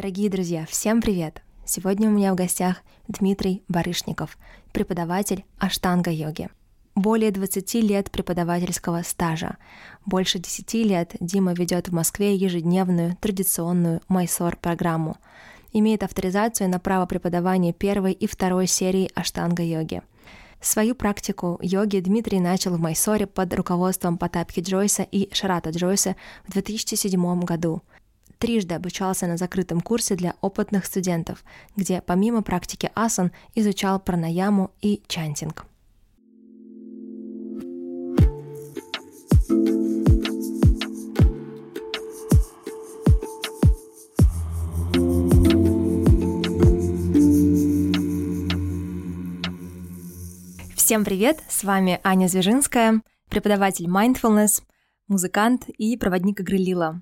Дорогие друзья, всем привет! Сегодня у меня в гостях Дмитрий Барышников, преподаватель аштанга-йоги. Более 20 лет преподавательского стажа. Больше 10 лет Дима ведет в Москве ежедневную традиционную Майсор-программу. Имеет авторизацию на право преподавания первой и второй серии аштанга-йоги. Свою практику йоги Дмитрий начал в Майсоре под руководством Потапки Джойса и Шарата Джойса в 2007 году – трижды обучался на закрытом курсе для опытных студентов, где помимо практики асан изучал пранаяму и чантинг. Всем привет! С вами Аня Звежинская, преподаватель mindfulness, музыкант и проводник игры Лила.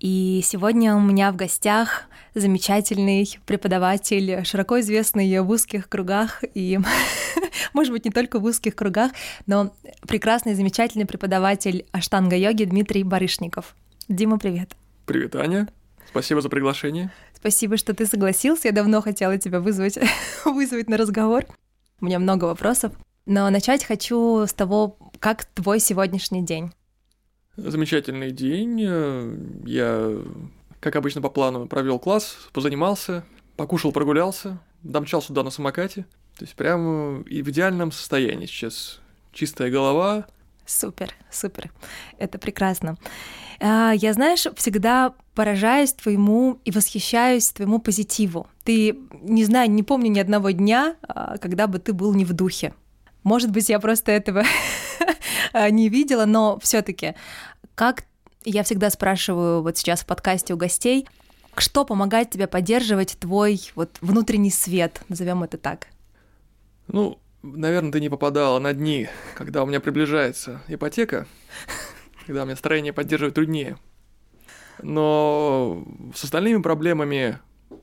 И сегодня у меня в гостях замечательный преподаватель, широко известный в узких кругах и, может быть, не только в узких кругах, но прекрасный, замечательный преподаватель аштанга-йоги Дмитрий Барышников. Дима, привет. Привет, Аня. Спасибо за приглашение. Спасибо, что ты согласился. Я давно хотела тебя вызвать, вызвать на разговор. У меня много вопросов. Но начать хочу с того, как твой сегодняшний день. Замечательный день. Я, как обычно по плану, провел класс, позанимался, покушал, прогулялся, домчал сюда на самокате. То есть прямо и в идеальном состоянии сейчас. Чистая голова. Супер, супер. Это прекрасно. А, я, знаешь, всегда поражаюсь твоему и восхищаюсь твоему позитиву. Ты, не знаю, не помню ни одного дня, а, когда бы ты был не в духе. Может быть, я просто этого не видела, но все-таки как я всегда спрашиваю вот сейчас в подкасте у гостей, что помогает тебе поддерживать твой вот внутренний свет, назовем это так? Ну, наверное, ты не попадала на дни, когда у меня приближается ипотека, когда у меня настроение поддерживать труднее. Но с остальными проблемами,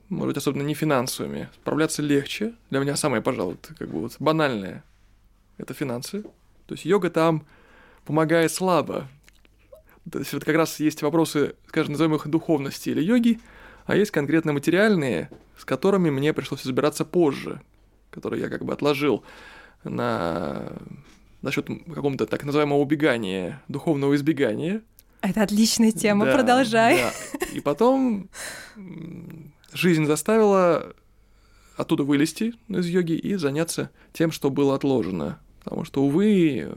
может быть, особенно не финансовыми, справляться легче. Для меня самое, пожалуй, как бы вот банальное – это финансы. То есть йога там помогает слабо. То есть вот как раз есть вопросы, скажем, назовем их духовности или йоги, а есть конкретно материальные, с которыми мне пришлось разбираться позже, которые я как бы отложил на насчет какого-то так называемого убегания, духовного избегания. Это отличная тема, да, продолжай. Да. И потом жизнь заставила оттуда вылезти из йоги и заняться тем, что было отложено. Потому что, увы,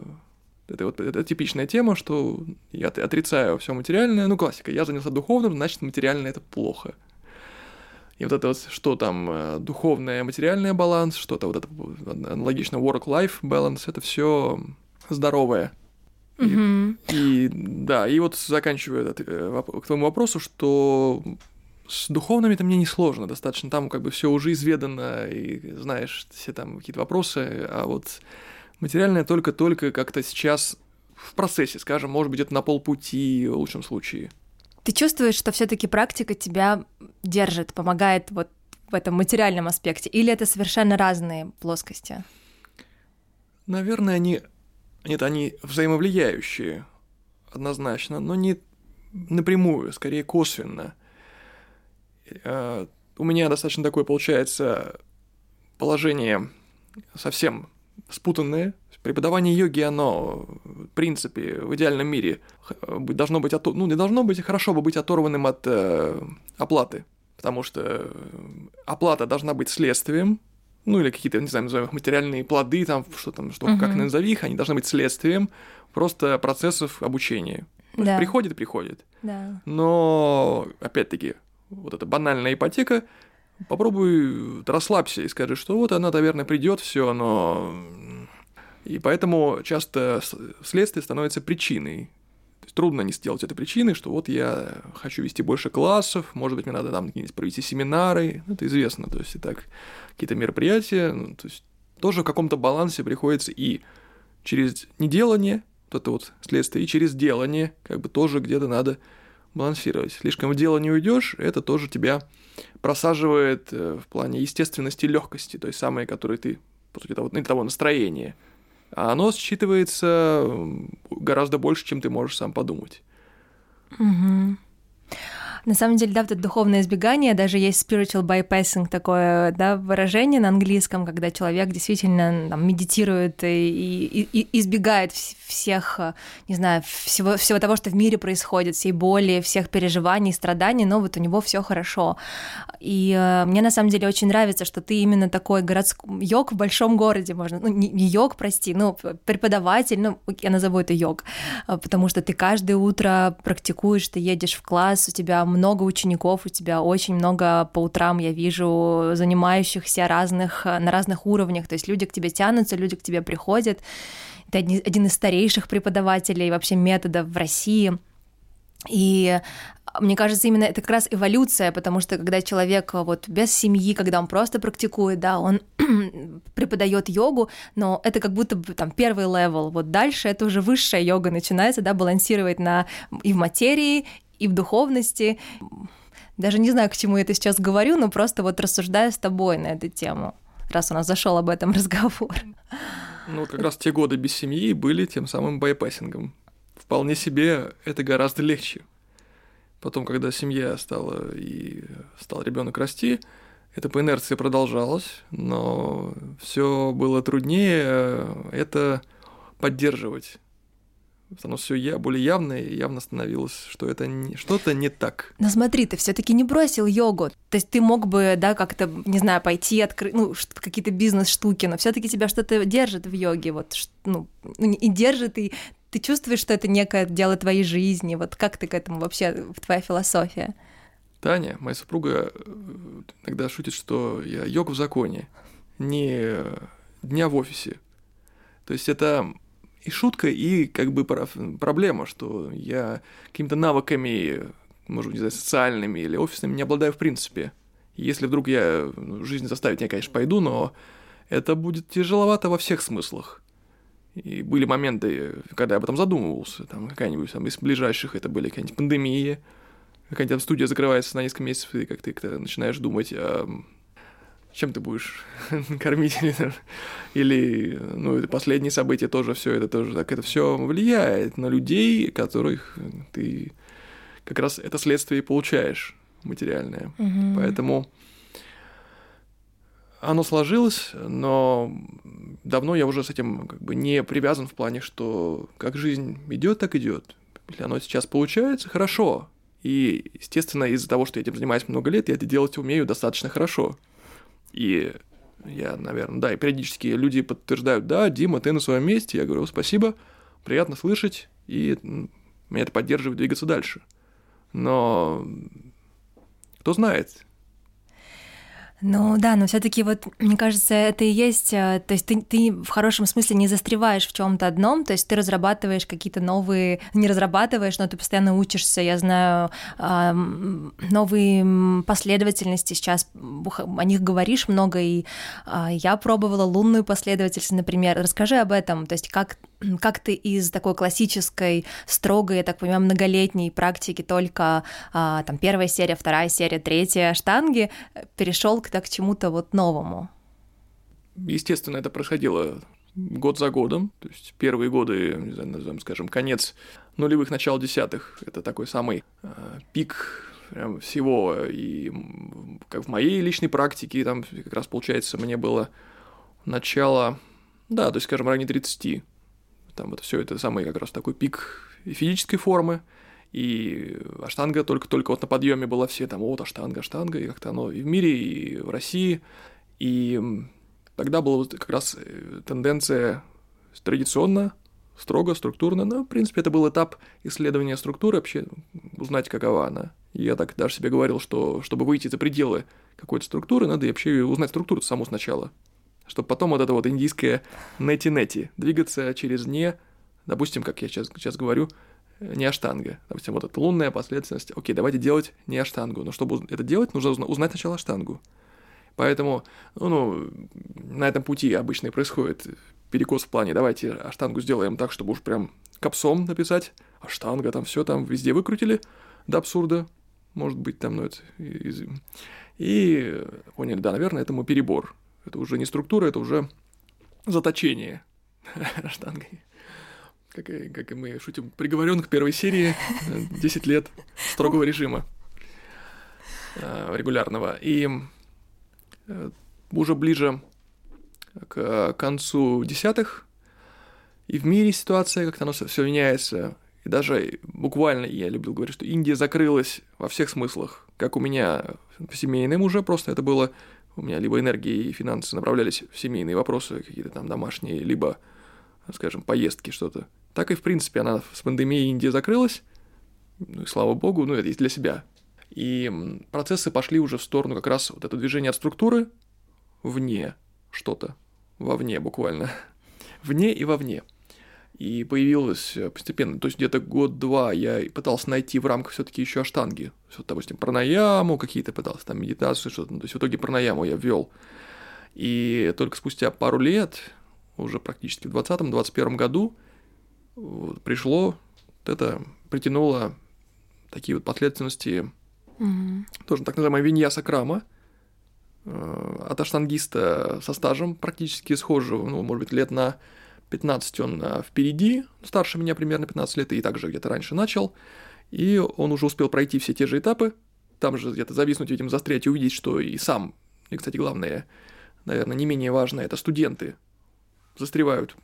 это вот это типичная тема, что я отрицаю все материальное. Ну, классика. Я занялся духовным, значит, материальное это плохо. И вот это вот, что там, э, духовное, материальное баланс, что-то вот это аналогично work-life balance, это все здоровое. Mm-hmm. И, и да, и вот заканчивая этот, э, к твоему вопросу, что с духовными это мне не сложно, достаточно там как бы все уже изведано, и знаешь все там какие-то вопросы, а вот Материальное только-только как-то сейчас в процессе, скажем, может быть, это на полпути в лучшем случае. Ты чувствуешь, что все-таки практика тебя держит, помогает вот в этом материальном аспекте, или это совершенно разные плоскости? Наверное, они нет, они взаимовлияющие однозначно, но не напрямую, скорее косвенно. Э, у меня достаточно такое получается положение совсем спутанные. Преподавание йоги, оно, в принципе, в идеальном мире должно быть, ну, не должно быть, хорошо бы быть оторванным от э, оплаты, потому что э, оплата должна быть следствием, ну, или какие-то, не знаю, назовем их материальные плоды, там, что там, что, uh-huh. как назови их, они должны быть следствием просто процессов обучения. Да. Приходит приходит. Да. Но, опять-таки, вот эта банальная ипотека попробуй расслабься и скажи, что вот она, наверное, придет, все, но... И поэтому часто следствие становится причиной. Трудно не сделать это причиной, что вот я хочу вести больше классов, может быть, мне надо там провести семинары, это известно, то есть и так какие-то мероприятия, ну, то есть тоже в каком-то балансе приходится и через неделание, вот это вот следствие, и через делание, как бы тоже где-то надо балансировать. Слишком в дело не уйдешь, это тоже тебя просаживает э, в плане естественности и легкости, то есть самое, которое ты, по сути, того, того настроения. А оно считывается гораздо больше, чем ты можешь сам подумать. Угу. На самом деле, да, вот это духовное избегание, даже есть spiritual bypassing, такое да, выражение на английском, когда человек действительно там, медитирует и, и, и избегает всех, не знаю, всего, всего того, что в мире происходит, всей боли, всех переживаний, страданий, но вот у него все хорошо. И э, мне на самом деле очень нравится, что ты именно такой городской йог в большом городе, можно, ну, не йог, прости, ну, преподаватель, ну, я назову это йог, э, потому что ты каждое утро практикуешь, ты едешь в класс, у тебя много учеников, у тебя очень много по утрам я вижу занимающихся разных, на разных уровнях, то есть люди к тебе тянутся, люди к тебе приходят. Это один из старейших преподавателей вообще методов в России. И мне кажется, именно это как раз эволюция, потому что когда человек вот без семьи, когда он просто практикует, да, он преподает йогу, но это как будто бы там первый level, вот дальше это уже высшая йога начинается, да, балансировать на и в материи, и в духовности. Даже не знаю, к чему я это сейчас говорю, но просто вот рассуждаю с тобой на эту тему, раз у нас зашел об этом разговор. Ну, как раз те годы без семьи были тем самым bypassing ом. Вполне себе это гораздо легче. Потом, когда семья стала и стал ребенок расти, это по инерции продолжалось, но все было труднее это поддерживать оно все я, более явное, и явно становилось, что это не, что-то не так. Но смотри, ты все-таки не бросил йогу. То есть ты мог бы, да, как-то, не знаю, пойти открыть, ну, какие-то бизнес-штуки, но все-таки тебя что-то держит в йоге, вот, ну, ну, и держит, и ты чувствуешь, что это некое дело твоей жизни. Вот как ты к этому вообще, твоя философия? Таня, моя супруга, э, иногда шутит, что я йог в законе, не дня в офисе. То есть это и шутка, и как бы проблема, что я какими-то навыками, может быть, социальными или офисными не обладаю в принципе. Если вдруг я ну, жизнь заставит, я, конечно, пойду, но это будет тяжеловато во всех смыслах. И были моменты, когда я об этом задумывался. Там какая-нибудь там, из ближайших это были какая-нибудь пандемия, какая-нибудь студия закрывается на несколько месяцев, и как ты начинаешь думать, чем ты будешь кормить или ну последние события тоже все это тоже так это все влияет на людей которых ты как раз это следствие и получаешь материальное. Mm-hmm. поэтому оно сложилось но давно я уже с этим как бы не привязан в плане что как жизнь идет так идет если оно сейчас получается хорошо. И естественно из-за того что я этим занимаюсь много лет я это делать умею достаточно хорошо и я, наверное, да, и периодически люди подтверждают, да, Дима, ты на своем месте. Я говорю, спасибо, приятно слышать, и меня это поддерживает двигаться дальше. Но кто знает, ну да, но все-таки вот, мне кажется, это и есть, э, то есть ты, ты в хорошем смысле не застреваешь в чем-то одном, то есть ты разрабатываешь какие-то новые, не разрабатываешь, но ты постоянно учишься, я знаю, новые последовательности сейчас, о них говоришь много, и а, я пробовала лунную последовательность, например. Расскажи об этом, то есть как как ты из такой классической, строгой, я так понимаю, многолетней практики только а, там первая серия, вторая серия, третья штанги перешел к, к чему-то вот новому? Естественно, это происходило год за годом. То есть первые годы, не знаю, назовем, скажем, конец нулевых, начало десятых, это такой самый э, пик прям всего. И как в моей личной практике, там как раз получается, мне было начало, да, то есть, скажем, ранее 30 там это все это самый как раз такой пик физической формы, и аштанга только-только вот на подъеме была все там, вот аштанга, аштанга, и как-то оно и в мире, и в России, и тогда была вот как раз э, тенденция традиционно, строго, структурно, но, в принципе, это был этап исследования структуры, вообще узнать, какова она. Я так даже себе говорил, что чтобы выйти за пределы какой-то структуры, надо вообще узнать структуру саму сначала чтобы потом вот это вот индийское нети-нети двигаться через не, допустим, как я сейчас, сейчас говорю, не аштанга. Допустим, вот эта лунная последовательность. Окей, давайте делать не аштангу. Но чтобы это делать, нужно узнать сначала аштангу. Поэтому, ну, ну, на этом пути обычно и происходит перекос в плане, давайте аштангу сделаем так, чтобы уж прям капсом написать, аштанга, там все там везде выкрутили до абсурда, может быть, там, ну, это... И поняли, да, наверное, это мой перебор. Это уже не структура, это уже заточение. Как и, как и мы шутим, приговорен к первой серии 10 лет строгого режима. э, регулярного. И э, уже ближе к концу десятых, и в мире ситуация как-то оно все меняется. И даже буквально я любил говорить, что Индия закрылась во всех смыслах. Как у меня в семейном уже просто это было у меня либо энергии и финансы направлялись в семейные вопросы, какие-то там домашние, либо, скажем, поездки, что-то. Так и, в принципе, она с пандемией Индия закрылась, ну и слава богу, ну это и для себя. И процессы пошли уже в сторону как раз вот это движение от структуры вне что-то, вовне буквально, вне и вовне и появилось э, постепенно, то есть где-то год-два я пытался найти в рамках все таки еще аштанги, вот, допустим, пранаяму какие-то пытался, там медитацию, что-то, ну, то есть в итоге пранаяму я ввел. И только спустя пару лет, уже практически в 2020-2021 году, вот, пришло, вот это притянуло такие вот последовательности, mm-hmm. тоже так называемая виньяса крама, э, от аштангиста со стажем практически схожего, ну, может быть, лет на 15 он а, впереди, старше меня примерно 15 лет, и также где-то раньше начал. И он уже успел пройти все те же этапы, там же где-то зависнуть этим, застрять и увидеть, что и сам, и, кстати, главное, наверное, не менее важное, это студенты застревают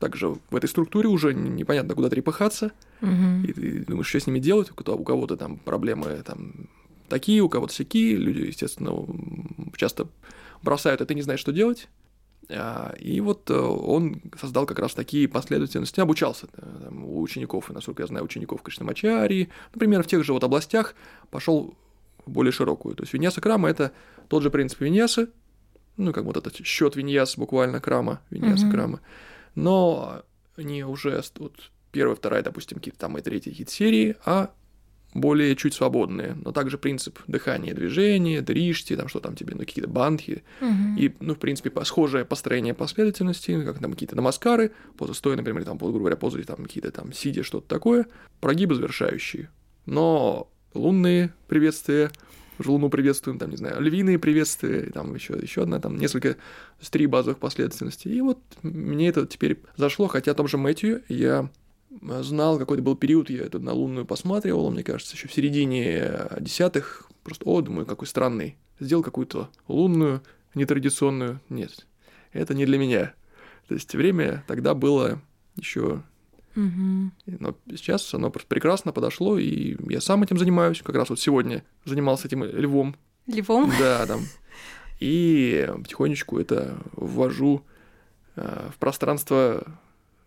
также в этой структуре уже непонятно куда трепыхаться, угу. и ты думаешь, что с ними делать, у кого-то там проблемы там такие, у кого-то всякие, люди, естественно, часто бросают, это не знают, что делать, а, и вот э, он создал как раз такие последовательности, обучался э, там, у учеников, и, насколько я знаю, учеников Кришнамачари, например, в тех же вот областях пошел в более широкую. То есть виньяса крама – это тот же принцип виньясы, ну, как вот этот счет виньяс буквально крама, виньяса mm-hmm. крама, но не уже вот первая, вторая, допустим, какие-то там и третьи какие-то серии, а более чуть свободные, но также принцип дыхания, движения, дришти, там что там тебе, ну какие-то бандхи, угу. и, ну, в принципе, схожее построение последовательности, как там какие-то намаскары, поза стоя, например, там, грубо говоря, позы там какие-то там сидя, что-то такое, прогибы завершающие, но лунные приветствия, луну приветствуем, там, не знаю, львиные приветствия, там еще, еще одна, там несколько, три базовых последовательности. И вот мне это теперь зашло, хотя о том же Мэтью я знал, какой-то был период, я эту на лунную посматривал, мне кажется, еще в середине десятых, просто, о, думаю, какой странный, сделал какую-то лунную, нетрадиционную, нет, это не для меня. То есть время тогда было еще Угу. Но сейчас оно просто прекрасно подошло, и я сам этим занимаюсь. Как раз вот сегодня занимался этим львом. Львом? Да, там. И потихонечку это ввожу э, в пространство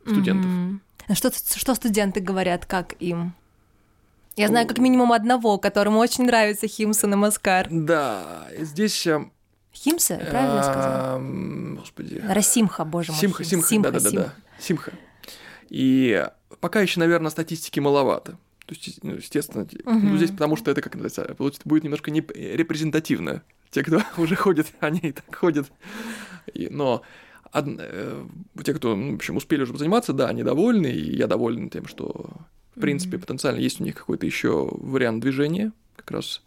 студентов. Угу. Что, что студенты говорят, как им? Я знаю как минимум одного, которому очень нравится Химса на Маскар. Да, здесь... Э, Химса, правильно сказал? Господи. Расимха, боже мой. Симха, Симха, да-да-да. Симха. И пока еще, наверное, статистики маловато. То есть, ну, естественно, угу. ну, здесь потому что это, как называется, будет немножко не репрезентативно. Те, кто уже ходит, они и так ходят. И, но од... Э, те, кто, ну, в общем, успели уже заниматься, да, они довольны, и я доволен тем, что, в принципе, mm-hmm. потенциально есть у них какой-то еще вариант движения, как раз.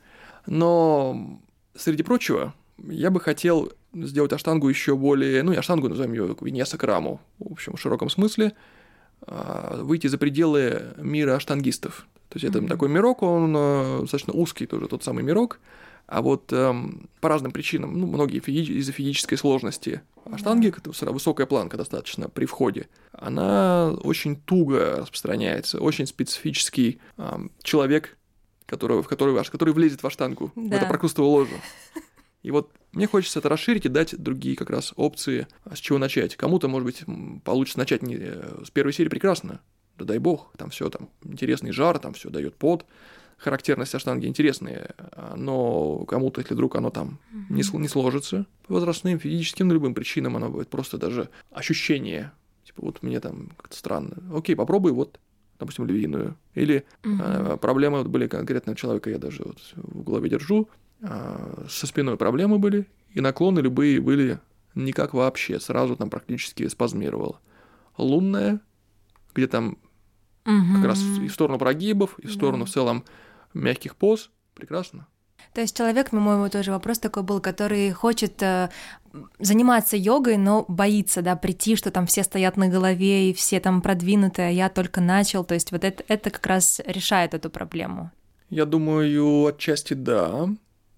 Но, среди прочего, я бы хотел сделать аштангу еще более, ну, не аштангу, назовем ее виньяса краму, в общем, в широком смысле, а, выйти за пределы мира аштангистов. То есть это mm-hmm. такой мирок, он э, достаточно узкий тоже, тот самый мирок, а вот эм, по разным причинам, ну, многие физи- из-за физической сложности аштанги, mm-hmm. высокая планка достаточно при входе, она очень туго распространяется, очень специфический эм, человек, которого, в который, который влезет в аштангу, да. в это прокрустовое ложе. И вот мне хочется это расширить и дать другие как раз опции, а с чего начать. Кому-то, может быть, получится начать не э, с первой серии прекрасно, да дай бог, там все там интересный жар, там все дает под, характерности штанги интересные, но кому-то, если вдруг оно там не, не сложится, по возрастным, физическим, любым причинам оно будет просто даже ощущение, типа вот мне там как-то странно, окей, попробуй вот допустим, львиную. Или угу. э, проблемы вот были конкретного человека, я даже вот в голове держу, э, со спиной проблемы были, и наклоны любые были никак вообще, сразу там практически спазмировало. Лунная, где там угу. как раз и в сторону прогибов, и в сторону да. в целом мягких поз. Прекрасно. То есть человек, по-моему, тоже вопрос такой был, который хочет э, заниматься йогой, но боится, да, прийти, что там все стоят на голове и все там продвинутые, а я только начал. То есть вот это, это как раз решает эту проблему. Я думаю, отчасти да.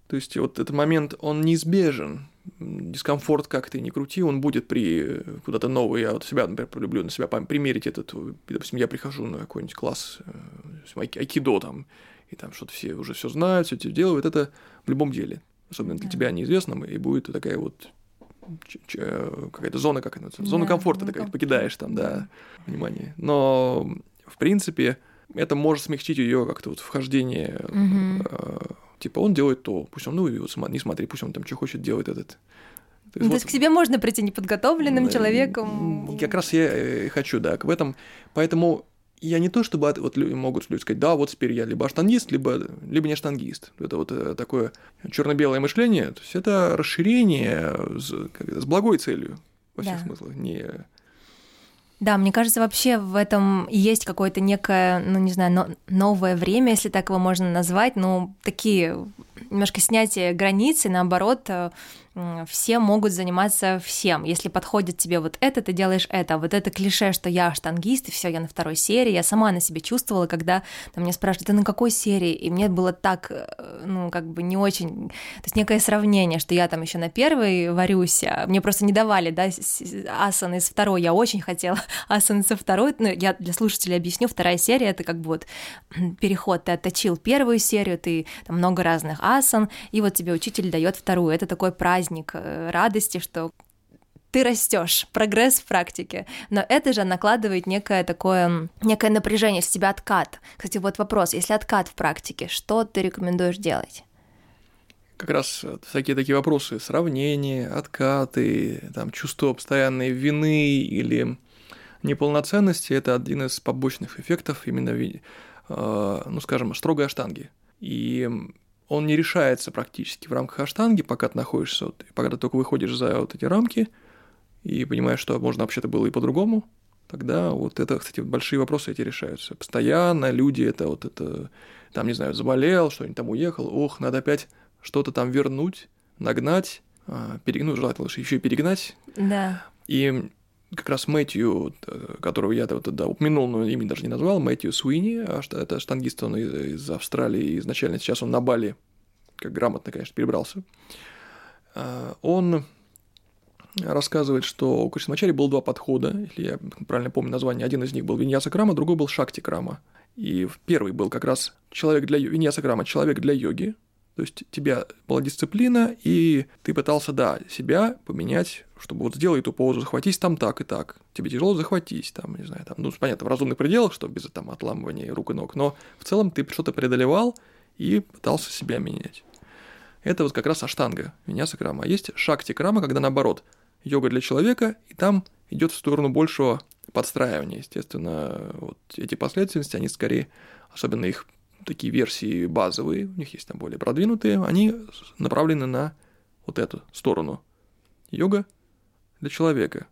То есть вот этот момент, он неизбежен. Дискомфорт, как ты не крути, он будет при куда-то новый. Я вот себя, например, люблю на себя примерить этот. Допустим, я прихожу на какой-нибудь класс э, айкидо там, и там что-то все уже все знают, все это делают. Это в любом деле, особенно для тебя неизвестном, и будет такая вот какая-то зона, как это зона да, комфорта такая, комфорт. покидаешь там, да, внимание. Но, в принципе, это может смягчить ее как-то вот вхождение угу. Типа он делает то, пусть он, ну, не смотри, пусть он там что хочет делает этот. То есть, ну, вот, то есть к себе можно прийти неподготовленным человеком. Как раз я и хочу, да, в этом. Поэтому я не то, чтобы вот могут люди сказать, да, вот теперь я либо штангист, либо, либо не штангист. Это вот э, такое черно-белое мышление. То есть это расширение с, с благой целью во всех да. смыслах, не да, мне кажется, вообще в этом есть какое-то некое, ну не знаю, новое время, если так его можно назвать, ну такие немножко снятие границы, наоборот, э, все могут заниматься всем. Если подходит тебе вот это, ты делаешь это. А вот это клише, что я штангист, и все, я на второй серии. Я сама на себе чувствовала, когда там, мне спрашивают, ты на какой серии? И мне было так, э, ну, как бы не очень... То есть некое сравнение, что я там еще на первой варюсь, а мне просто не давали, да, асан из второй. Я очень хотела асан со второй. Ну, я для слушателей объясню, вторая серия — это как бы вот переход. Ты отточил первую серию, ты там много разных асан, и вот тебе учитель дает вторую. Это такой праздник праздник э, радости, что ты растешь, прогресс в практике, но это же накладывает некое такое, некое напряжение, с тебя откат. Кстати, вот вопрос, если откат в практике, что ты рекомендуешь делать? Как раз всякие такие вопросы, сравнения, откаты, там, чувство постоянной вины или неполноценности – это один из побочных эффектов именно, э, ну, скажем, строгой аштанги. И он не решается практически в рамках аштанги, пока ты находишься, вот, пока ты только выходишь за вот эти рамки и понимаешь, что можно вообще-то было и по-другому, тогда вот это, кстати, большие вопросы эти решаются. Постоянно люди это вот это, там, не знаю, заболел, что-нибудь там уехал, ох, надо опять что-то там вернуть, нагнать, а, перегнуть, желательно лучше еще и перегнать. Да. И как раз Мэтью, которого я вот, да, упомянул, но имя даже не назвал, Мэтью Суини, а это штангист, он из, из Австралии, изначально сейчас он на Бали, как грамотно, конечно, перебрался. А, он рассказывает, что у Кришнамачари было два подхода, если я правильно помню название, один из них был Виньяса Крама, другой был Шакти Крама. И первый был как раз человек для Виньяса Крама, человек для йоги, то есть у тебя была дисциплина, и ты пытался, да, себя поменять, чтобы вот сделай эту позу, захватись там так и так. Тебе тяжело захватись, там, не знаю, там, ну, понятно, в разумных пределах, что без там отламывания рук и ног, но в целом ты что-то преодолевал и пытался себя менять. Это вот как раз аштанга, меня крама. А есть шакти крама, когда наоборот, йога для человека, и там идет в сторону большего подстраивания. Естественно, вот эти последовательности, они скорее, особенно их такие версии базовые, у них есть там более продвинутые, они направлены на вот эту сторону. Йога для человека.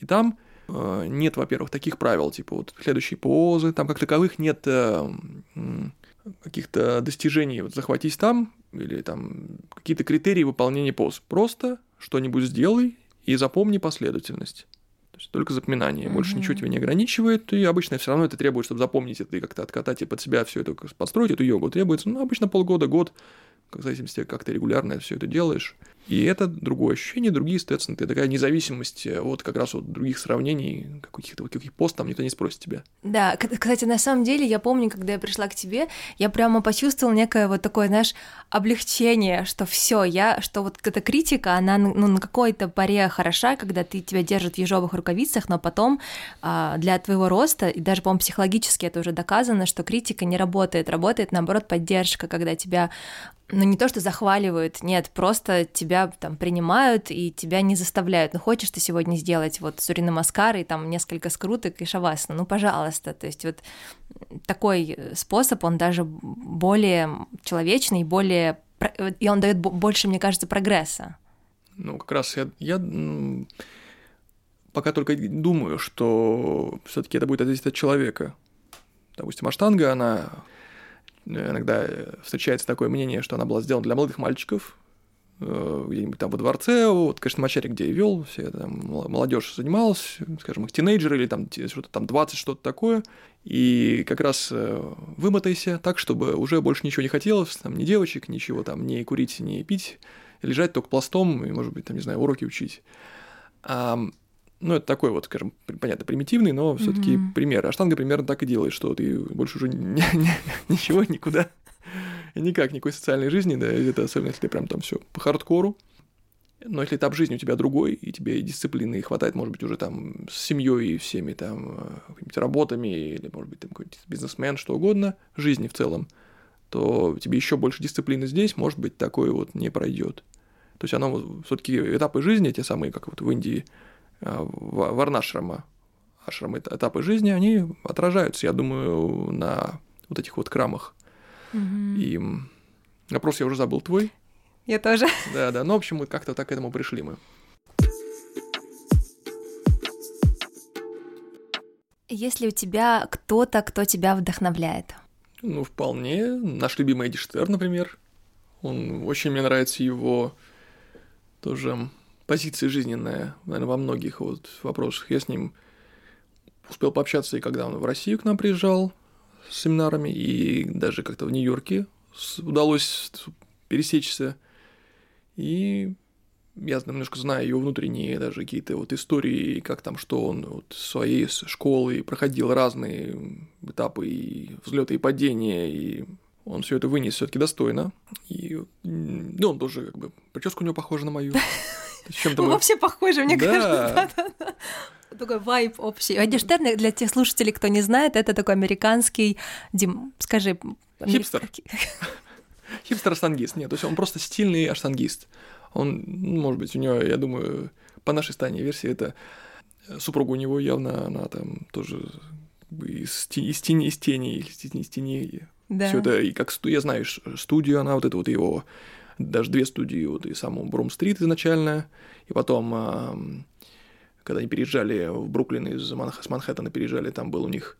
И там э, нет, во-первых, таких правил, типа вот следующие позы, там как таковых нет э, каких-то достижений, вот захватись там, или там какие-то критерии выполнения поз. Просто что-нибудь сделай и запомни последовательность. То есть только запоминание, больше mm-hmm. ничего тебя не ограничивает, и обычно все равно это требует, чтобы запомнить это и как-то откатать и под себя все это построить, эту йогу, требуется, ну, обычно полгода, год, в зависимости, как ты регулярно все это делаешь. И это другое ощущение, другие, соответственно, ты такая независимость э, от как раз от других сравнений, каких-то вот каких пост там никто не спросит тебя. Да, кстати, на самом деле, я помню, когда я пришла к тебе, я прямо почувствовала некое вот такое, знаешь, облегчение, что все, я, что вот эта критика, она ну, на какой-то паре хороша, когда ты тебя держит в ежовых рукавицах, но потом а, для твоего роста, и даже, по-моему, психологически это уже доказано, что критика не работает, работает, наоборот, поддержка, когда тебя ну не то, что захваливают, нет, просто тебя там принимают и тебя не заставляют. Ну хочешь ты сегодня сделать вот Сурина Маскар и там несколько скруток и шавасана, ну пожалуйста. То есть вот такой способ, он даже более человечный, более и он дает больше, мне кажется, прогресса. Ну как раз я, я пока только думаю, что все-таки это будет зависеть от человека. Допустим, Аштанга, она иногда встречается такое мнение, что она была сделана для молодых мальчиков, э, где-нибудь там во дворце, вот, конечно, Мачаре, где я вел, все там молодежь занималась, скажем, их тинейджеры или там что-то там 20, что-то такое, и как раз э, вымотайся так, чтобы уже больше ничего не хотелось, там, ни девочек, ничего там, не курить, не пить, лежать только пластом и, может быть, там, не знаю, уроки учить. Ну, это такой вот, скажем, понятно, примитивный, но все таки mm-hmm. пример. А штанга примерно так и делает, что ты больше уже ни, ни, ничего никуда, никак, никакой социальной жизни, да, это особенно, если ты прям там все по хардкору. Но если этап жизни у тебя другой, и тебе дисциплины хватает, может быть, уже там с семьей и всеми там э, какими-то работами, или, может быть, там какой-то бизнесмен, что угодно, жизни в целом, то тебе еще больше дисциплины здесь, может быть, такое вот не пройдет. То есть оно все-таки этапы жизни, те самые, как вот в Индии, варнашрама, ашрамы, этапы жизни, они отражаются, я думаю, на вот этих вот крамах. Mm-hmm. И вопрос я уже забыл твой. Я тоже. Да, да. Ну, в общем, мы как-то так к этому пришли мы. Есть ли у тебя кто-то, кто тебя вдохновляет? Ну, вполне. Наш любимый Эдди Штер, например. Он очень мне нравится его тоже позиция жизненная, наверное, во многих вот вопросах. Я с ним успел пообщаться и когда он в Россию к нам приезжал с семинарами, и даже как-то в Нью-Йорке удалось пересечься. И я немножко знаю его внутренние даже какие-то вот истории, как там, что он вот своей школы проходил разные этапы и взлеты и падения, и он все это вынес все-таки достойно. И ну, он тоже, как бы, прическа у него похожа на мою. Чем-то мы вообще похожи, мне кажется. Такой вайб общий. Эдди Штерн, для тех слушателей, кто не знает, это такой американский, Дим, скажи... Хипстер. Хипстер-аштангист. Нет, то есть он просто стильный аштангист. Он, ну, может быть, у него, я думаю, по нашей стане версии, это супруга у него явно, она там тоже из, из тени, из тени, из тени, из тени да. Все это, и как я знаю, студию она, вот это вот его, даже две студии, вот и саму Broome Street изначально, и потом, когда они переезжали в Бруклин из Манх... с Манхэттена переезжали, там был у них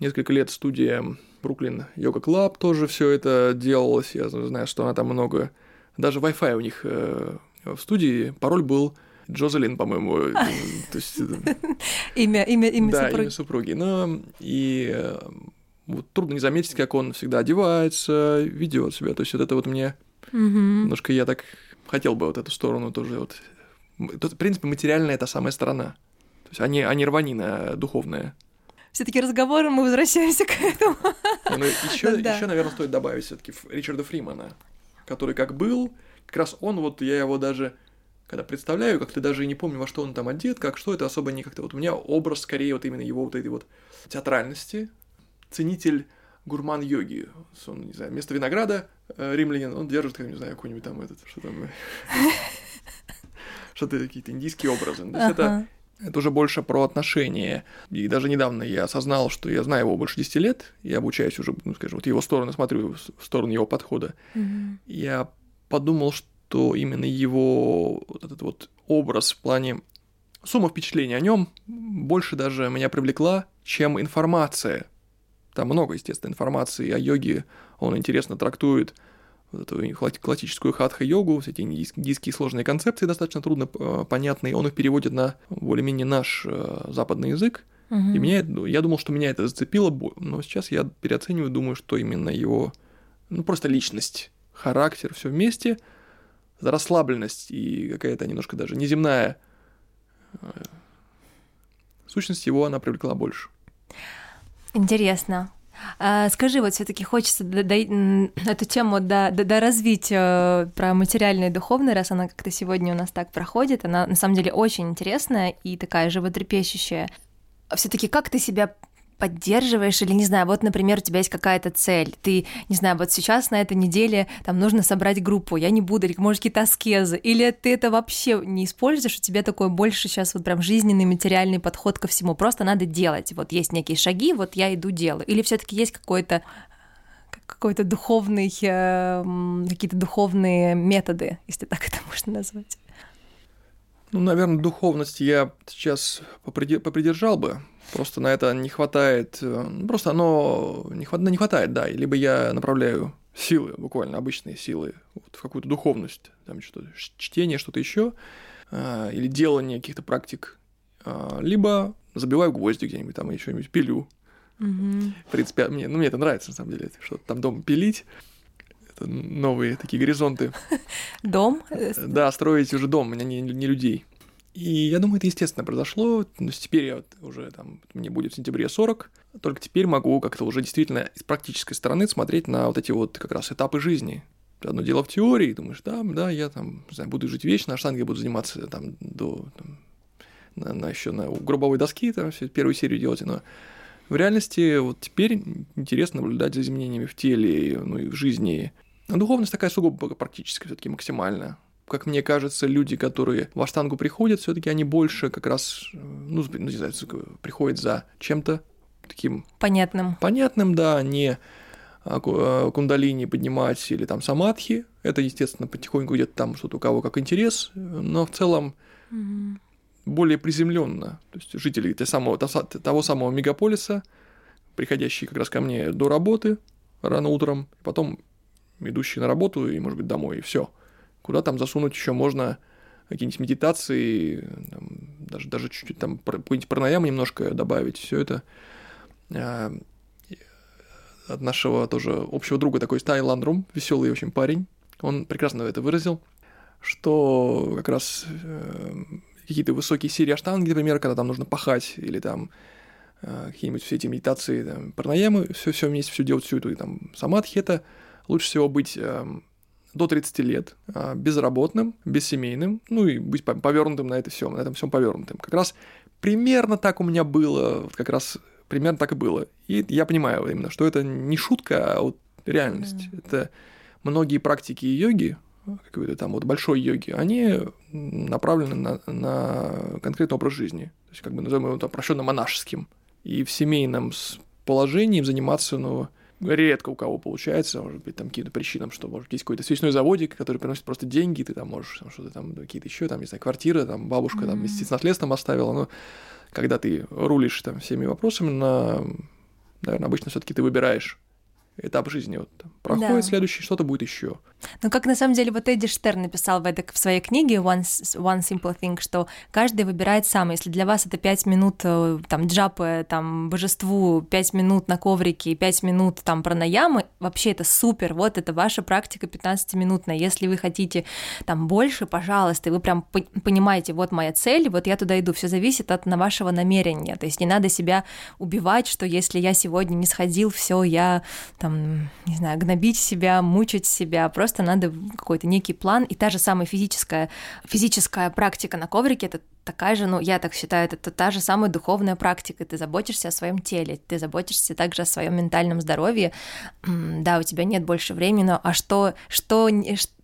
несколько лет студия Brooklyn Yoga Club, тоже все это делалось, я знаю, что она там много, даже Wi-Fi у них э, в студии, пароль был Jocelyn, по-моему. Э, то есть, имя, имя, имя да, супруги. имя супруги. Но и вот трудно не заметить, как он всегда одевается, ведет себя. То есть вот это вот мне угу. немножко я так хотел бы вот эту сторону тоже вот. В принципе, материальная это самая сторона. То есть они, они рванина духовная. Все-таки разговором мы возвращаемся к этому. Ну, еще, да. еще, наверное, стоит добавить все-таки Ричарда Фримана, который как был, как раз он, вот я его даже когда представляю, как-то даже и не помню, во что он там одет, как что это особо не как-то. Вот у меня образ скорее вот именно его вот этой вот театральности, ценитель гурман йоги. Он, не знаю, вместо винограда э, римлянин, он держит, не знаю, какой-нибудь там этот, что там, э, что-то какие-то индийские образы. То есть это это уже больше про отношения. И даже недавно я осознал, что я знаю его больше 10 лет, я обучаюсь уже, ну, скажем, вот его сторону смотрю, в сторону его подхода. Mm-hmm. Я подумал, что именно его вот этот вот образ в плане сумма впечатлений о нем больше даже меня привлекла, чем информация там много, естественно, информации о йоге. Он интересно трактует вот эту классическую хатха-йогу, все эти индийские сложные концепции достаточно трудно э, понятные. Он их переводит на более-менее наш э, западный язык. Угу. И меня, я думал, что меня это зацепило, но сейчас я переоцениваю, думаю, что именно его, ну, просто личность, характер, все вместе, расслабленность и какая-то немножко даже неземная э, сущность его, она привлекла больше. Интересно. А, скажи, вот все-таки хочется до, до, эту тему до, до, доразвить э, про материальное и духовное, раз она как-то сегодня у нас так проходит. Она на самом деле очень интересная и такая животрепещущая. Все-таки как ты себя поддерживаешь или, не знаю, вот, например, у тебя есть какая-то цель, ты, не знаю, вот сейчас на этой неделе там нужно собрать группу, я не буду, или, может, какие-то аскезы, или ты это вообще не используешь, у тебя такой больше сейчас вот прям жизненный, материальный подход ко всему, просто надо делать, вот есть некие шаги, вот я иду делаю, или все таки есть какой-то какой-то духовный, э, какие-то духовные методы, если так это можно назвать. Ну, наверное, духовность я сейчас попридержал бы, Просто на это не хватает, э, ну, просто оно не, хват, не хватает, да, либо я направляю силы, буквально обычные силы, вот, в какую-то духовность, там что-то, чтение, что-то еще, э, или делание каких-то практик, э, либо забиваю гвозди где-нибудь, там еще нибудь пилю. Мгм. В принципе, мне, ну, мне это нравится, на самом деле, что-то там дома пилить. Это новые такие горизонты. Дом? э, Да, строить уже дом, у меня не, не людей. И я думаю, это естественно произошло. Есть теперь я вот уже там, мне будет в сентябре 40, только теперь могу как-то уже действительно с практической стороны смотреть на вот эти вот как раз этапы жизни. Одно дело в теории, думаешь, да, да, я там, не знаю, буду жить вечно, а штанги буду заниматься там до там, на, на еще на у гробовой доски там всю первую серию делать, но в реальности вот теперь интересно наблюдать за изменениями в теле, ну и в жизни. А духовность такая сугубо практическая, все-таки максимальная. Как мне кажется, люди, которые в аштангу приходят, все-таки они больше как раз, ну, ну, не знаю, приходят за чем-то таким Понятным. понятным, да, не а, а, кундалини поднимать или там самадхи. Это, естественно, потихоньку где-то там что-то у кого как интерес, но в целом Мгм. более приземленно. То есть жители те самого, то са- того самого мегаполиса, приходящие как раз ко мне до работы рано утром, потом идущие на работу и, может быть, домой, и все. Куда там засунуть еще можно какие-нибудь медитации, там, даже, даже чуть-чуть там какой-нибудь пранаяму немножко добавить, все это. А, и от нашего тоже общего друга такой Стай Ландрум, веселый очень парень, он прекрасно это выразил, что как раз э, какие-то высокие серии аштанги, например, когда там нужно пахать, или там э, какие-нибудь все эти медитации, там, пранаямы, все, все вместе, все делать, всю эту и там самадхи, это лучше всего быть эм, до 30 лет э, безработным, бессемейным, ну и быть по- повернутым на это все, на этом всем повернутым. Как раз примерно так у меня было, вот как раз примерно так и было. И я понимаю именно, что это не шутка, а вот реальность. Это многие практики йоги, какой-то там вот большой йоги, они направлены на, на конкретный образ жизни. То есть, как бы назовем его упрощенно монашеским. И в семейном положении им заниматься, ну, редко у кого получается, может быть, там каким-то причинам, что, может, есть какой-то свечной заводик, который приносит просто деньги, ты там можешь там, что-то там, какие-то еще, там, не знаю, квартира, там, бабушка там вместе с наследством оставила, но когда ты рулишь там всеми вопросами, на, наверное, обычно все-таки ты выбираешь этап жизни. Вот, там, проходит Да. следующий, что-то будет еще. Ну, как на самом деле вот Эдди Штерн написал в, этой, в своей книге One, One Simple Thing, что каждый выбирает сам. Если для вас это 5 минут э, там джапы, там божеству, 5 минут на коврике, 5 минут там пранаямы, вообще это супер, вот это ваша практика 15-минутная. Если вы хотите там больше, пожалуйста, и вы прям по- понимаете, вот моя цель, вот я туда иду. Все зависит от на вашего намерения. То есть не надо себя убивать, что если я сегодня не сходил, все, я там, не знаю, гнобить себя, мучить себя. Просто надо какой-то некий план. И та же самая физическая, физическая практика на коврике это такая же, ну, я так считаю, это та же самая духовная практика. Ты заботишься о своем теле, ты заботишься также о своем ментальном здоровье. Да, у тебя нет больше времени, а что, что,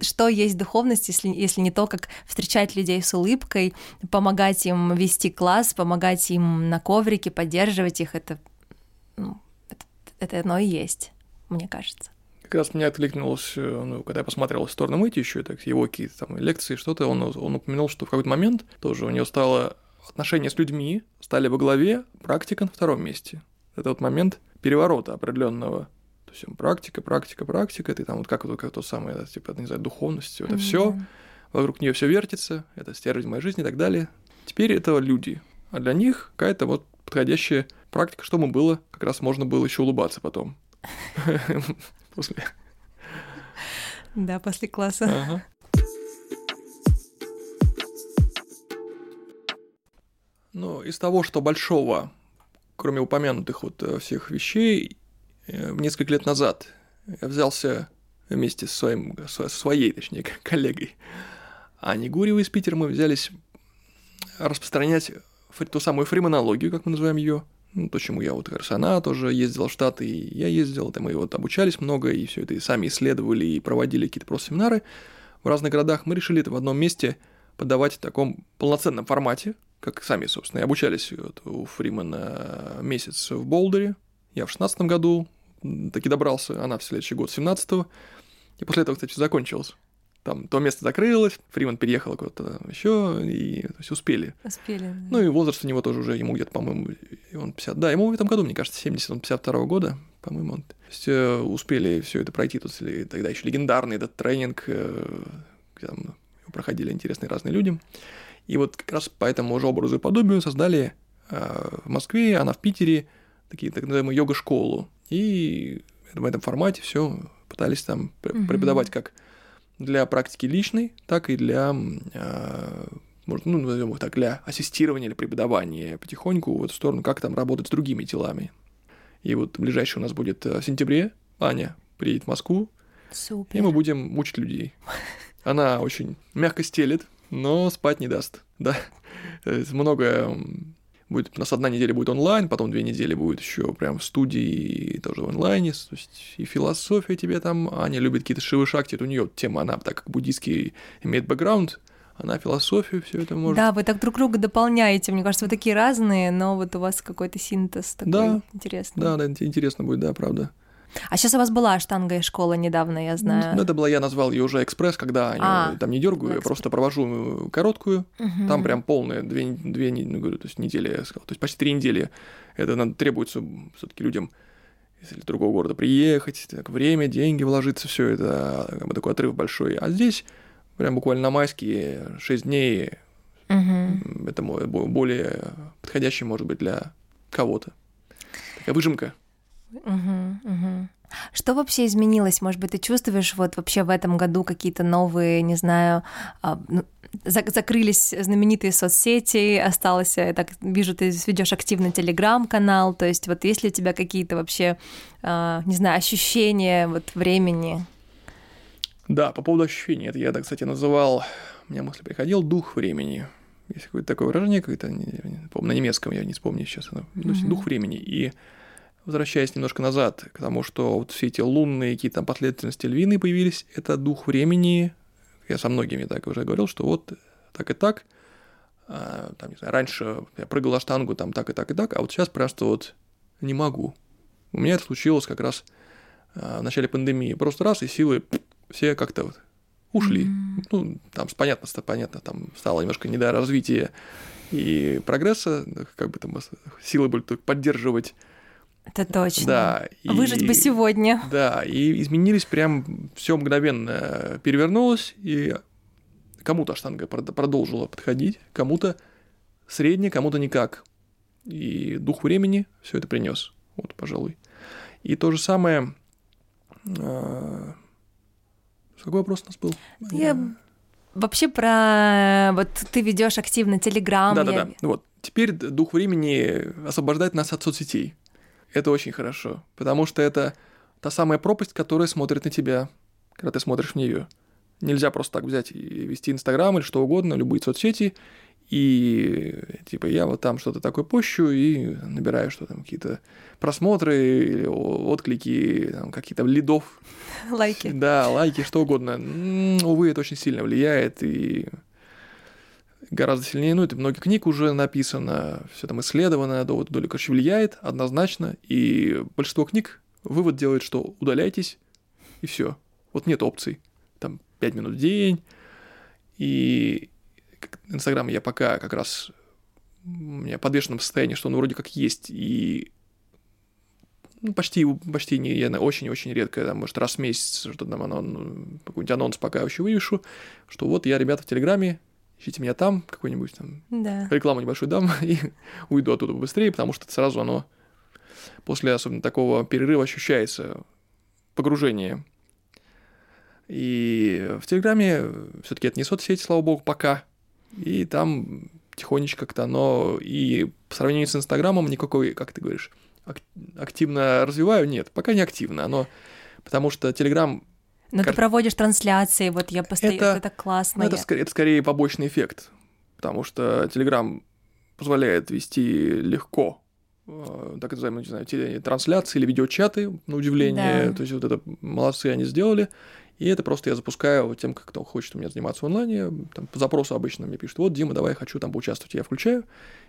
что есть духовность, если, если не то, как встречать людей с улыбкой, помогать им вести класс, помогать им на коврике, поддерживать их, это, ну, это, это оно и есть, мне кажется. Как раз меня откликнулось, э, ну, когда я посмотрел в сторону Мэти еще, так, его какие-то там лекции, что-то, он, он упомянул, что в какой-то момент тоже у него стало отношения с людьми стали во главе, практика на втором месте. Это вот момент переворота определенного. То есть практика, практика, практика, ты там вот как, вот, как то самое, да, типа, не знаю, духовность, это все, Мгм. вокруг нее все вертится, это стержень моей жизни и так далее. Теперь это люди. А для них какая-то вот подходящая практика, чтобы было, как раз можно было еще улыбаться потом. После. Да, после класса. Ага. Ну, из того, что большого, кроме упомянутых вот э, всех вещей, э, несколько лет назад я взялся вместе со, своим, со своей, точнее, коллегой Аней Гурьевой из Питера, мы взялись распространять ту самую фримонологию, как мы называем ее, ну, то, чему я вот она тоже ездила в Штаты, и я ездил, там мы вот обучались много, и все это и сами исследовали, и проводили какие-то просто семинары в разных городах. Мы решили это в одном месте подавать в таком полноценном формате, как сами, собственно, и обучались вот у Фримана месяц в Болдере. Я в шестнадцатом году м, таки добрался, она в следующий год, 17-го. И после этого, кстати, закончилось. Там то место закрылось, Фриман переехал куда-то еще, и то есть успели. Успели. Ну и возраст у него тоже уже, ему где-то, по-моему, и он 50, да, ему в этом году, мне кажется, 70, он 52 года, по-моему. То есть, э, успели все это пройти, тут тогда еще легендарный этот тренинг, э, где там проходили интересные разные люди. И вот как раз по этому же образу и подобию создали э, в Москве, она в Питере, такие так называемые йога-школу. И в этом формате все пытались там преподавать как для практики личной, так и для, э, может, ну, назовем их так, для ассистирования или преподавания потихоньку в эту сторону, как там работать с другими телами. И вот ближайший у нас будет э, в сентябре. Аня приедет в Москву. Супер. И мы будем мучить людей. Она очень мягко стелет, но спать не даст. Да. Много будет, у нас одна неделя будет онлайн, потом две недели будет еще прям в студии тоже в онлайне, то есть и философия тебе там, Аня любит какие-то шивы-шакти, это у нее тема, она так как буддийский имеет бэкграунд, она философию все это может. Да, вы так друг друга дополняете. Мне кажется, вы такие разные, но вот у вас какой-то синтез такой да, интересный. Да, да, интересно будет, да, правда. А сейчас у вас была штанга и школа недавно, я знаю. Ну, это была, я назвал ее уже экспресс, когда а, я там не дергаю, я просто провожу короткую. Угу. Там прям полные две, две ну, говорю, то есть недели, я сказал. То есть почти три недели. Это надо, требуется все-таки людям из другого города приехать, так, время, деньги вложиться, все это как бы такой отрыв большой. А здесь прям буквально на майские 6 дней угу. это более подходящий, может быть, для кого-то. Такая выжимка. Угу, угу. Что вообще изменилось? Может быть, ты чувствуешь вот вообще в этом году какие-то новые, не знаю, а, ну, закрылись знаменитые соцсети, осталось, я так вижу, ты ведешь активно телеграм-канал, то есть вот есть ли у тебя какие-то вообще, а, не знаю, ощущения вот времени? Да, по поводу ощущений, это я, так, кстати, называл, у меня мысль приходил, дух времени. Есть какое-то такое выражение, какое-то, на немецком, я не вспомню сейчас, оно, mm-hmm. дух времени. И возвращаясь немножко назад к тому, что вот все эти лунные какие-то там последовательности львины появились, это дух времени. Я со многими так уже говорил, что вот так и так. А, там, не знаю, раньше я прыгал штангу там так и так и так, а вот сейчас просто вот не могу. У меня это случилось как раз а, в начале пандемии. Просто раз, и силы все как-то вот ушли. Mm-hmm. Ну, там понятно, понятно, там стало немножко не до развития и прогресса, как бы там силы были только поддерживать. Это точно. Да. И, Выжить бы сегодня. Да, и изменились прям все мгновенно перевернулось, и кому-то штанга продолжила подходить, кому-то средне, кому-то никак. И дух времени все это принес. Вот, пожалуй. И то же самое а, какой вопрос у нас был? Я вообще про вот ты ведешь активно Телеграм. Да, да, да. Вот теперь дух времени освобождает нас от соцсетей. Это очень хорошо, потому что это та самая пропасть, которая смотрит на тебя, когда ты смотришь в нее. Нельзя просто так взять и вести Инстаграм или что угодно, любые соцсети, и типа я вот там что-то такое пощу и набираю что там какие-то просмотры или отклики, там, какие-то лидов. Лайки. Да, лайки, что угодно. Увы, это очень сильно влияет и гораздо сильнее. Ну, это много книг уже написано, все там исследовано, довод доли, короче, влияет однозначно. И большинство книг вывод делает, что удаляйтесь, и все. Вот нет опций. Там 5 минут в день. И Инстаграм я пока как раз у меня подвешенном состоянии, что он вроде как есть, и ну, почти, почти не, я очень-очень редко, там, может, раз в месяц что-то там, оно, ну, какой-нибудь анонс пока еще вывешу, что вот я, ребята, в Телеграме, ищите меня там, какой-нибудь там да. рекламу небольшую дам, и уйду оттуда быстрее, потому что сразу оно после особенно такого перерыва ощущается погружение. И в Телеграме все-таки это не соцсеть, слава богу, пока. И там тихонечко как-то оно и по сравнению с Инстаграмом никакой, как ты говоришь, активно развиваю, нет, пока не активно, оно, потому что Телеграм но Кар... ты проводишь трансляции, вот я постоянно, это, это классно. Ну, это, скорее, это скорее побочный эффект, потому что Telegram позволяет вести легко так называемые, не знаю, трансляции или видеочаты, на удивление. Да. То есть вот это молодцы они сделали. И это просто я запускаю вот тем, кто хочет у меня заниматься в онлайне. Там, по запросу обычно мне пишут, вот, Дима, давай, я хочу там поучаствовать. Я включаю,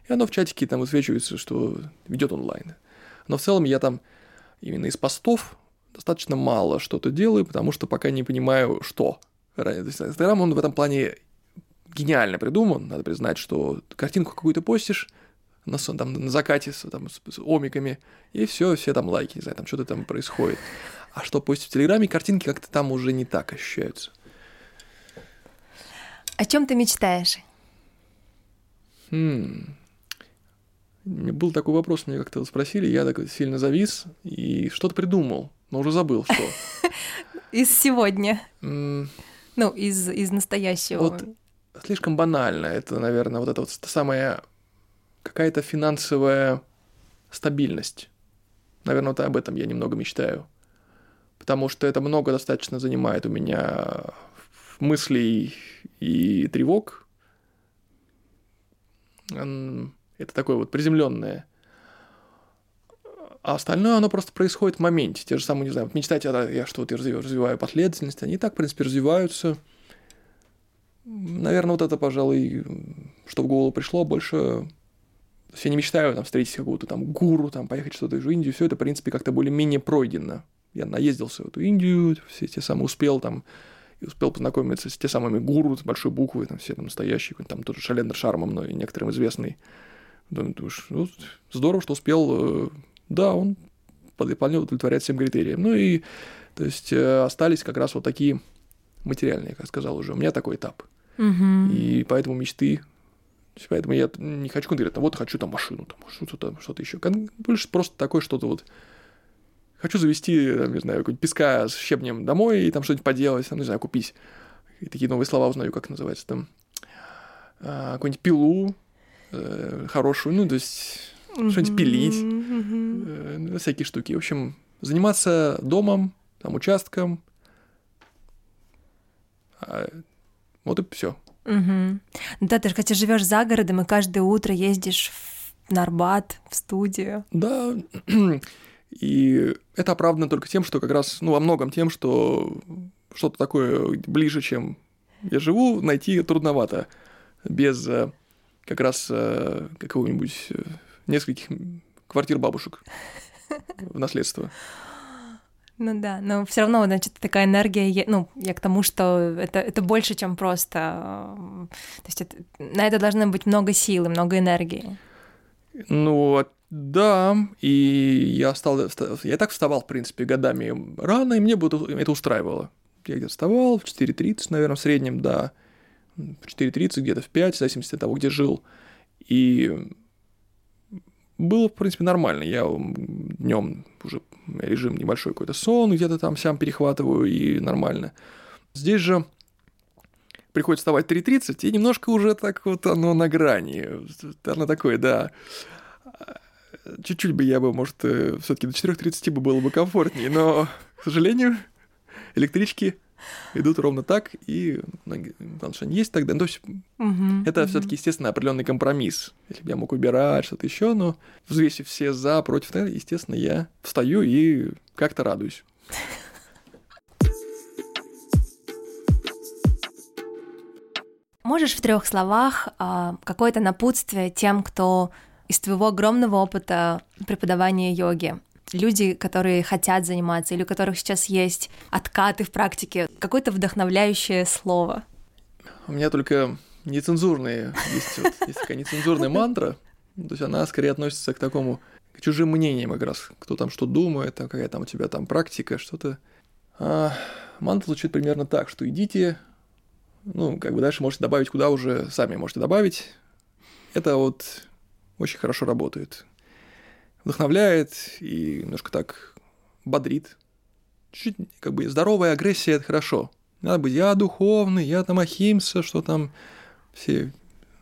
и оно в чатике там высвечивается, что ведет онлайн. Но в целом я там именно из постов достаточно мало что-то делаю, потому что пока не понимаю, что. Инстаграм, он в этом плане гениально придуман. Надо признать, что картинку какую-то постишь, на, там, на закате с, там, с, с омиками, и все, все там лайки, не знаю, там что-то там происходит. А что постить в Телеграме, картинки как-то там уже не так ощущаются. О чем ты мечтаешь? Хм. Мне Был такой вопрос, меня как-то спросили, я так сильно завис и что-то придумал, но уже забыл, что. Из сегодня. Ну, из, из настоящего. Вот слишком банально. Это, наверное, вот это вот самая какая-то финансовая стабильность. Наверное, вот об этом я немного мечтаю. Потому что это много достаточно занимает у меня мыслей и тревог. Это такое вот приземленное. А остальное, оно просто происходит в моменте. Те же самые, не знаю, мечтать, я что-то развиваю, развиваю последовательность, они так, в принципе, развиваются. Наверное, вот это, пожалуй, что в голову пришло больше. То есть я не мечтаю там встретить какого-то там гуру, там поехать что-то в Индию. Все это, в принципе, как-то более-менее пройдено. Я наездился в эту Индию, все те самые успел там, и успел познакомиться с те самыми гуру с большой буквы, там все там настоящие, там тоже Шалендер Шарма мной, некоторым известный. Думаю, уж, ну, здорово, что успел. э, Да, он вполне удовлетворяет всем критериям. Ну и, то есть, э, остались как раз вот такие материальные, как сказал уже. У меня такой этап. Мгм. И поэтому мечты. Есть Поэтому я не хочу конкретно, вот хочу там машину, там что-то там, что-то еще. Больше просто такое что-то вот. Хочу завести, там, не знаю, какой-нибудь песка с щебнем домой и там что-нибудь поделать, там, не знаю, купить. И такие новые слова узнаю, как называется там. А, какую-нибудь пилу э, хорошую, ну, то есть что-нибудь пилить. Э, ну, всякие штуки. В общем, заниматься домом, там, участком. А, вот и все. Мгм. Ну Да, ты же хотя живешь за городом и каждое утро ездишь в Нарбат, в студию. Да, и это оправдано только тем, что как раз, ну, во многом тем, что что-то такое ближе, чем я живу, найти трудновато без э, как раз э, какого-нибудь э, нескольких квартир бабушек в наследство. Ну да, но все равно, значит, такая энергия, ну, я к тому, что это, это больше, чем просто... э, То есть это- на это должно быть много силы, много энергии. Ну, да, и я стал, я так вставал, в принципе, годами рано, и мне это устраивало. Я где-то вставал в 4.30, наверное, в среднем, да, в 4.30, где-то в 5, в зависимости от того, где жил. И было, в принципе, нормально. Я днем уже режим небольшой какой-то сон, где-то там сам перехватываю, и нормально. Здесь же приходится вставать в 3.30, и немножко уже так вот оно на грани. Оно такое, да. Чуть-чуть бы я бы, может, все-таки до 4.30 бы было бы комфортнее, но, к сожалению, электрички идут ровно так, и что они есть тогда. Ну, то есть Мгм, это мгм. все-таки, естественно, определенный компромисс. Если бы я мог убирать что-то еще, но взвесив все за, против, естественно, я встаю и как-то радуюсь. Можешь в трех словах а, какое-то напутствие тем, кто из твоего огромного опыта преподавания йоги, люди, которые хотят заниматься, или у которых сейчас есть откаты в практике, какое-то вдохновляющее слово? У меня только нецензурные, есть, вот, есть такая нецензурная мантра, то есть она скорее относится к такому, к чужим мнениям как раз, кто там что думает, там, какая там у тебя там практика, что-то. А, мантра звучит примерно так, что идите, ну, как бы дальше можете добавить, куда уже сами можете добавить. Это вот очень хорошо работает. Вдохновляет и немножко так бодрит. Чуть-чуть, как бы, здоровая агрессия – это хорошо. Надо быть, я духовный, я там ахимса, что там все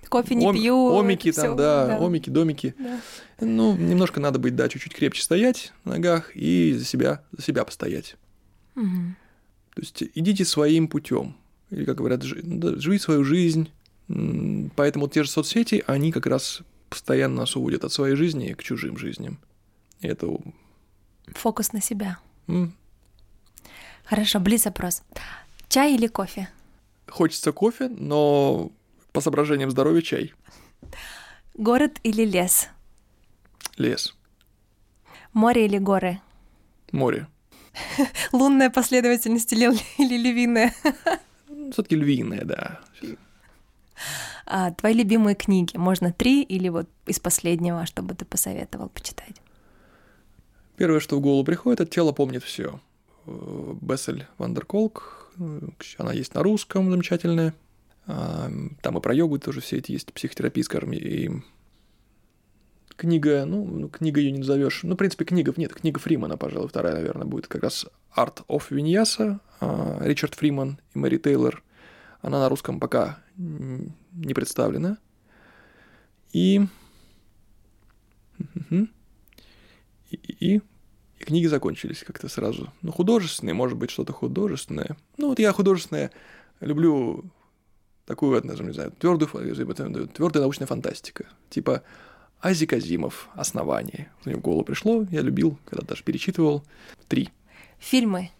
Кофе не ом- пью. омики там, всё, да, омики, домики. Да. Ну, немножко надо быть, да, чуть-чуть крепче стоять на ногах и за себя, за себя постоять. Мгм. То есть идите своим путем. Или, как говорят, жи- да, живи свою жизнь. Поэтому те же соцсети, они как раз постоянно нас уводят от своей жизни к чужим жизням. И это Фокус на себя. м, Хорошо, блиц-опрос. Чай или кофе? хочется кофе, но по соображениям здоровья чай. Город или лес? Лес, Море или горы? море. Лунная последовательность или, или львиная? Все-таки львиное, да. А, твои любимые книги? Можно три или вот из последнего, чтобы ты посоветовал почитать? Первое, что в голову приходит, это «Тело помнит все». Бессель Вандерколк, она есть на русском, замечательная. А, там и про йогу тоже все эти есть, психотерапия, скажем, и книга, ну, ну книга ее не назовешь. Ну, в принципе, книга, нет, книга Фримана, пожалуй, вторая, наверное, будет как раз Art of Vinyasa, а, Ричард Фриман и Мэри Тейлор. Она на русском пока не представлена. И... И, и, и книги закончились как-то сразу. Ну, художественные, может быть, что-то художественное. Ну, вот я художественное люблю такую, даже, не знаю, твердую, твердая научная фантастика. Типа Ази Казимов «Основание». Мне в голову пришло, я любил, когда даже перечитывал. Три. Фильмы.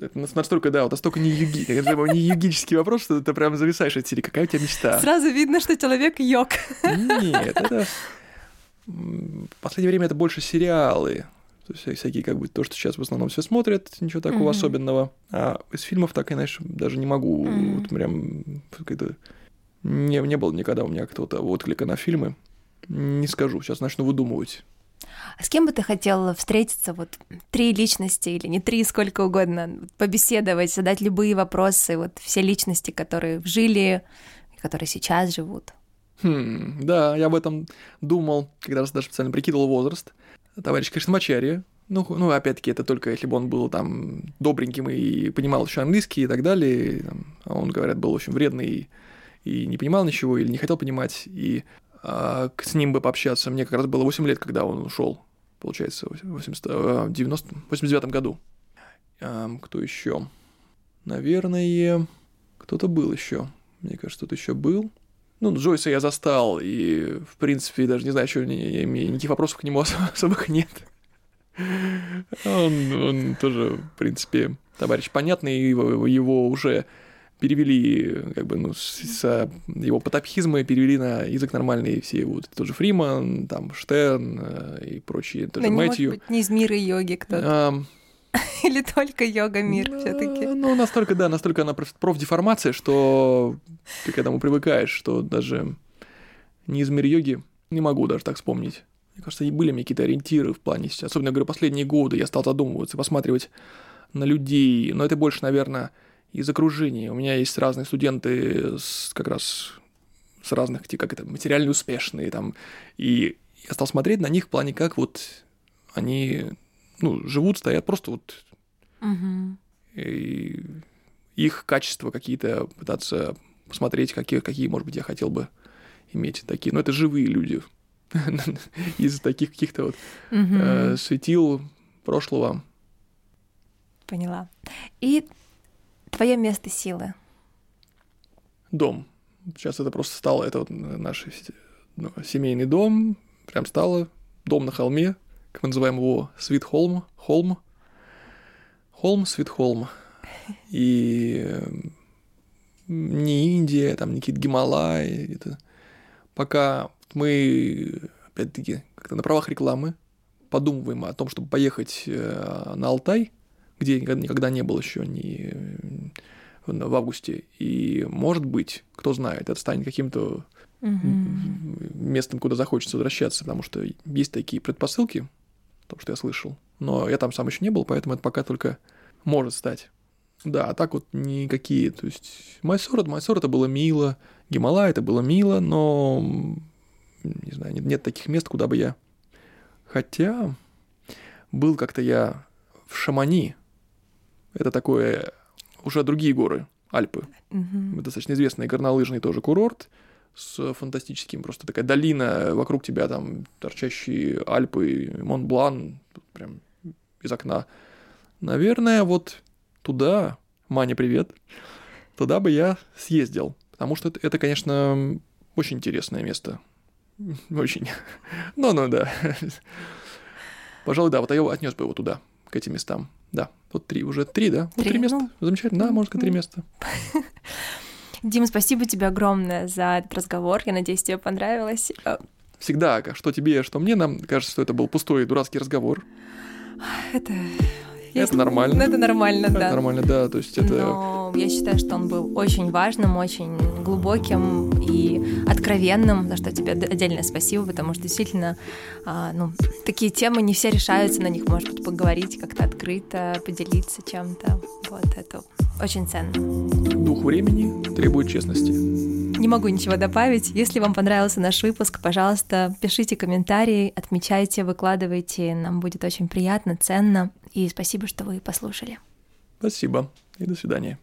Это настолько, да, вот настолько не, юги, это не югический вопрос, что ты прям зависаешь от серии. Какая у тебя мечта? Сразу видно, что человек йог. Нет, это... В последнее время это больше сериалы. То есть всякие, как бы, то, что сейчас в основном все смотрят, ничего такого mm-hmm. особенного. А из фильмов так, конечно, даже не могу. Mm-hmm. Вот прям как-то... Не, не было никогда у меня какого-то отклика на фильмы. Не скажу, сейчас начну выдумывать. А с кем бы ты хотел встретиться, вот три личности или не три, сколько угодно, побеседовать, задать любые вопросы, вот все личности, которые жили, которые сейчас живут? Хм, да, я об этом думал, когда даже специально прикидывал возраст. Товарищ Кришнамачарья, ну, ну, опять-таки, это только если бы он был там добреньким и понимал еще английский и так далее. Там, а он, говорят, был очень вредный и, и не понимал ничего или не хотел понимать. И с ним бы пообщаться. Мне как раз было 8 лет, когда он ушел, получается, в 80, 90, 89 году. А, кто еще? Наверное, кто-то был еще. Мне кажется, кто-то еще был. Ну, Джойса я застал, и, в принципе, даже не знаю, имею, никаких вопросов к нему особых нет. Он, он тоже, в принципе, товарищ понятный, его, его уже перевели, как бы, ну, с, с его потапхизма перевели на язык нормальный все вот тот же Фриман, там Штерн э, и прочие, тоже да Мэтью. Может быть, не из мира йоги кто-то. А, Или только йога мир ну, все-таки. Ну, настолько, да, настолько она профдеформация, что ты к этому привыкаешь, что даже не из мира йоги не могу даже так вспомнить. Мне кажется, и были мне какие-то ориентиры в плане, особенно, я говорю, последние годы я стал задумываться, посматривать на людей, но это больше, наверное, из окружения. У меня есть разные студенты с, как раз с разных, как это, материально успешные там, и я стал смотреть на них в плане, как вот они, ну, живут, стоят, просто вот угу. и их качества какие-то пытаться посмотреть, какие, какие, может быть, я хотел бы иметь такие. Но это живые люди из таких каких-то вот э, светил прошлого. Поняла. И Твое место силы. Дом. Сейчас это просто стало, это вот наш ну, семейный дом, прям стало дом на холме, как мы называем его, Свит Холм, Холм, Холм, Свит Холм. И эм, не Индия, там не какие-то Гималаи, это пока мы, опять-таки, как-то на правах рекламы подумываем о том, чтобы поехать э, на Алтай, где никогда не был еще ни в августе. И, может быть, кто знает, это станет каким-то угу. местом, куда захочется возвращаться, потому что есть такие предпосылки, то, что я слышал. Но я там сам еще не был, поэтому это пока только может стать. Да, а так вот никакие. То есть Майсор, Майсор это было мило, Гималай это было мило, но не знаю, нет, нет таких мест, куда бы я. Хотя был как-то я в Шамани, это такое уже другие горы, Альпы. Угу. Достаточно известный горнолыжный тоже курорт с фантастическим, просто такая долина, вокруг тебя там торчащие Альпы, Монблан, прям из окна. Наверное, вот туда, Маня, привет, туда бы я съездил, потому что это, это конечно, очень интересное место. Очень. Ну-ну, да. Пожалуй, да, вот я отнес бы его туда, к этим местам. Да, вот три, уже три, да? Три, вот три места. Ну, Замечательно, да, может, три места. Дим, спасибо тебе огромное за этот разговор. Я надеюсь, тебе понравилось. Э, Всегда, что тебе, что мне, нам кажется, что это был пустой дурацкий разговор. Это Это нормально. Ну, это нормально, да. Это нормально, да. То есть это... Но я считаю, что он был очень важным, очень глубоким и откровенным, за что тебе отдельное спасибо, потому что действительно, а, ну, такие темы не все решаются, на них может быть поговорить как-то открыто, поделиться чем-то. Вот это очень ценно. Дух времени требует честности. Не могу ничего добавить. Если вам понравился наш выпуск, пожалуйста, пишите комментарии, отмечайте, выкладывайте. Нам будет очень приятно, ценно. И спасибо, что вы послушали. Спасибо и до свидания.